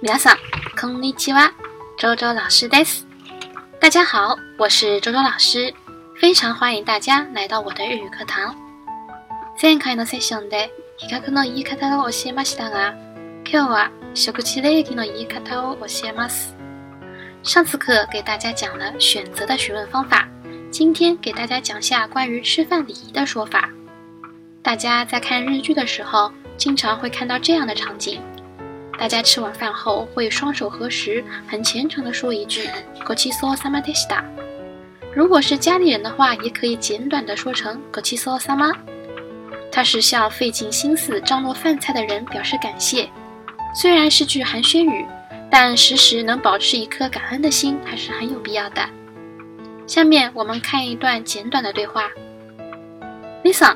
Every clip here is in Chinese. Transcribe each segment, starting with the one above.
苗嫂，空里七娃，周周老师，death。大家好，我是周周老师，非常欢迎大家来到我的日语课堂。前回のセッションで比較の言い方を教えましたが、今日は食事礼儀の言い方を教えます。上次课给大家讲了选择的询问方法，今天给大家讲下关于吃饭礼仪的说法。大家在看日剧的时候，经常会看到这样的场景。大家吃完饭后会双手合十，很虔诚地说一句 “Goshosama tesita”。如果是家里人的话，也可以简短地说成 “Goshosama”。他是向费尽心思张罗饭菜的人表示感谢。虽然是句寒暄语，但时时能保持一颗感恩的心还是很有必要的。下面我们看一段简短的对话。Listen，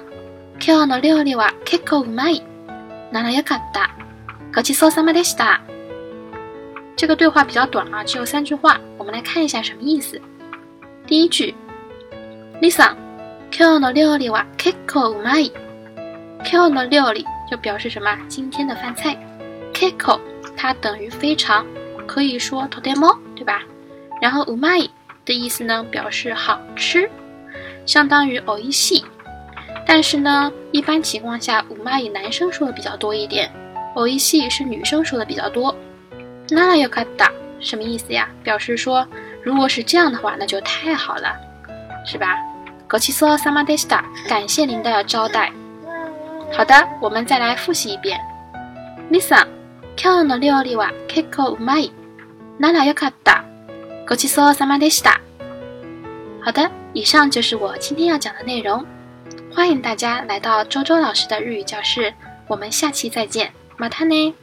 今日の料理は結構うまい。奈良よかった。何其搜萨玛德 i s t 这个对话比较短啊，只有三句话。我们来看一下什么意思。第一句，Lisa，今日料理哇，kill 卖。今日料理就表示什么？今天的饭菜。开口它等于非常，可以说とても，对吧？然后唔卖的意思呢，表示好吃，相当于哦一系。但是呢，一般情况下，五妈卖男生说的比较多一点。某一系是女生说的比较多。ナラヨカダ什么意思呀？表示说，如果是这样的话，那就太好了，是吧？ごちそうさまでした。感谢您的招待。好的，我们再来复习一遍。ミサ、今日の料理は結構うまい。ナラヨカダ、ごちそうさまでした。好的，以上就是我今天要讲的内容。欢迎大家来到周周老师的日语教室，我们下期再见。またね